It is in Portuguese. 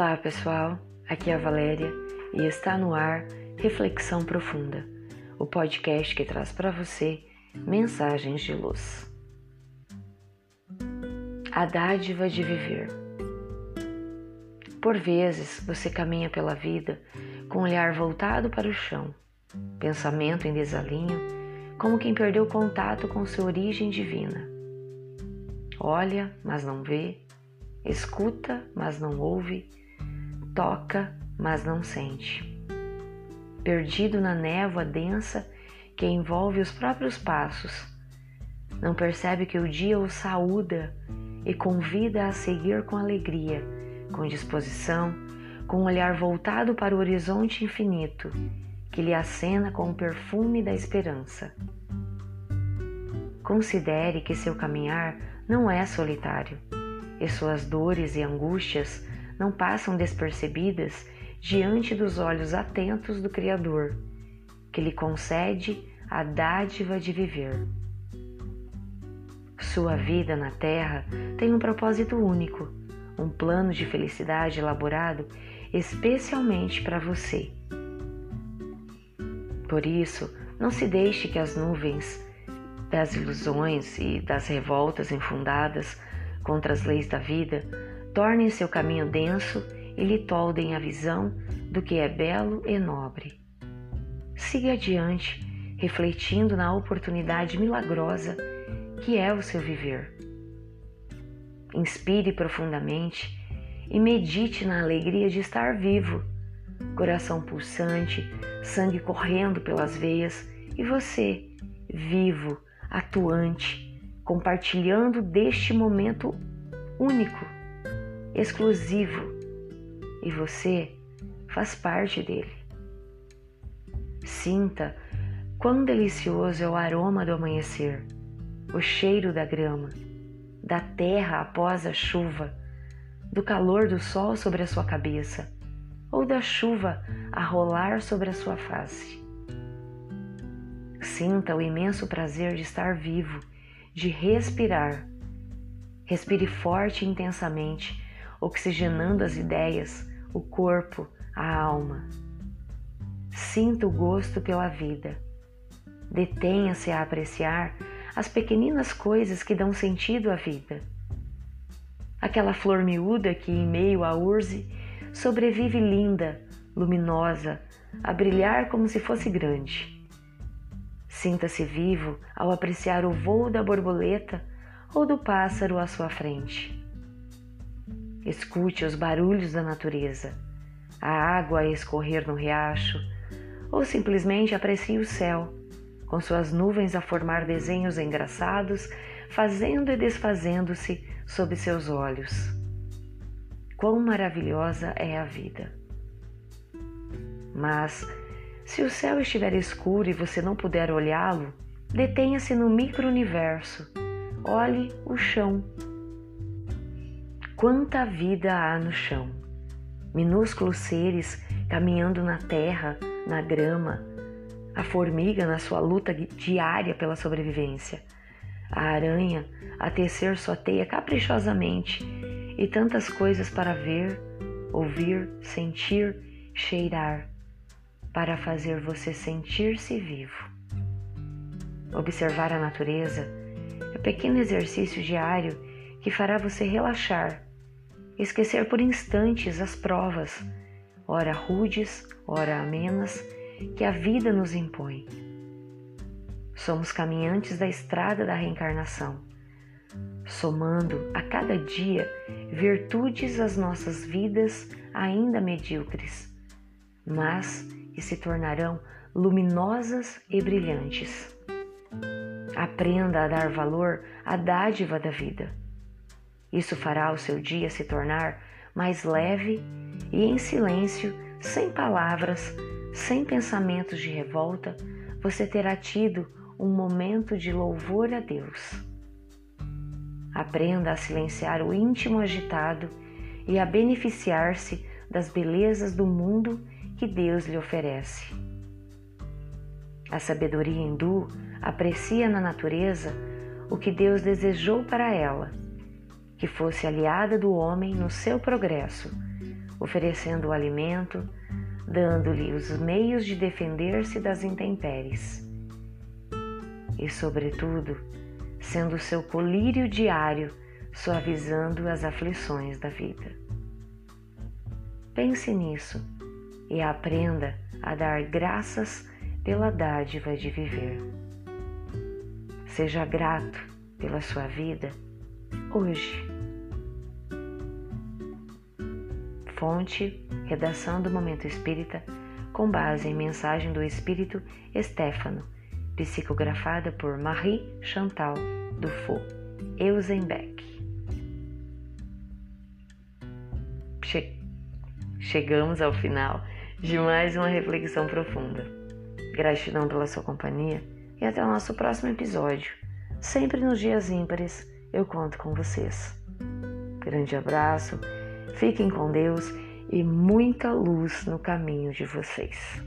Olá pessoal, aqui é a Valéria e está no ar Reflexão Profunda, o podcast que traz para você mensagens de luz. A dádiva de viver. Por vezes você caminha pela vida com o olhar voltado para o chão, pensamento em desalinho, como quem perdeu contato com sua origem divina. Olha, mas não vê, escuta, mas não ouve toca, mas não sente. Perdido na névoa densa que envolve os próprios passos, não percebe que o dia o saúda e convida a seguir com alegria, com disposição, com um olhar voltado para o horizonte infinito que lhe acena com o perfume da esperança. Considere que seu caminhar não é solitário e suas dores e angústias não passam despercebidas diante dos olhos atentos do Criador, que lhe concede a dádiva de viver. Sua vida na Terra tem um propósito único, um plano de felicidade elaborado especialmente para você. Por isso, não se deixe que as nuvens das ilusões e das revoltas infundadas contra as leis da vida tornem seu caminho denso e lhe toldem a visão do que é belo e nobre. Siga adiante, refletindo na oportunidade milagrosa que é o seu viver. Inspire profundamente e medite na alegria de estar vivo, coração pulsante, sangue correndo pelas veias e você, vivo, atuante, compartilhando deste momento único exclusivo e você faz parte dele. Sinta quão delicioso é o aroma do amanhecer, o cheiro da grama, da terra após a chuva, do calor do sol sobre a sua cabeça ou da chuva a rolar sobre a sua face. Sinta o imenso prazer de estar vivo, de respirar. Respire forte e intensamente oxigenando as ideias, o corpo, a alma. Sinta o gosto pela vida. Detenha-se a apreciar as pequeninas coisas que dão sentido à vida. Aquela flor miúda que, em meio à urze, sobrevive linda, luminosa, a brilhar como se fosse grande. Sinta-se vivo ao apreciar o voo da borboleta ou do pássaro à sua frente. Escute os barulhos da natureza, a água a escorrer no riacho, ou simplesmente aprecie o céu, com suas nuvens a formar desenhos engraçados, fazendo e desfazendo-se sob seus olhos. Quão maravilhosa é a vida! Mas, se o céu estiver escuro e você não puder olhá-lo, detenha-se no micro-universo. Olhe o chão Quanta vida há no chão! Minúsculos seres caminhando na terra, na grama, a formiga na sua luta diária pela sobrevivência, a aranha a tecer sua teia caprichosamente e tantas coisas para ver, ouvir, sentir, cheirar, para fazer você sentir-se vivo. Observar a natureza é um pequeno exercício diário que fará você relaxar esquecer por instantes as provas, ora rudes, ora amenas, que a vida nos impõe. Somos caminhantes da estrada da reencarnação, somando a cada dia virtudes às nossas vidas ainda medíocres, mas que se tornarão luminosas e brilhantes. Aprenda a dar valor à dádiva da vida isso fará o seu dia se tornar mais leve e em silêncio, sem palavras, sem pensamentos de revolta, você terá tido um momento de louvor a Deus. Aprenda a silenciar o íntimo agitado e a beneficiar-se das belezas do mundo que Deus lhe oferece. A sabedoria hindu aprecia na natureza o que Deus desejou para ela que fosse aliada do homem no seu progresso, oferecendo o alimento, dando-lhe os meios de defender-se das intempéries. E, sobretudo, sendo seu colírio diário, suavizando as aflições da vida. Pense nisso e aprenda a dar graças pela dádiva de viver. Seja grato pela sua vida hoje. Fonte: Redação do Momento Espírita, com base em mensagem do Espírito Estéfano, psicografada por Marie Chantal Dufault, Eusenbeck. Che Chegamos ao final de mais uma reflexão profunda. Gratidão pela sua companhia e até o nosso próximo episódio. Sempre nos dias ímpares eu conto com vocês. Grande abraço, fiquem com Deus e muita luz no caminho de vocês.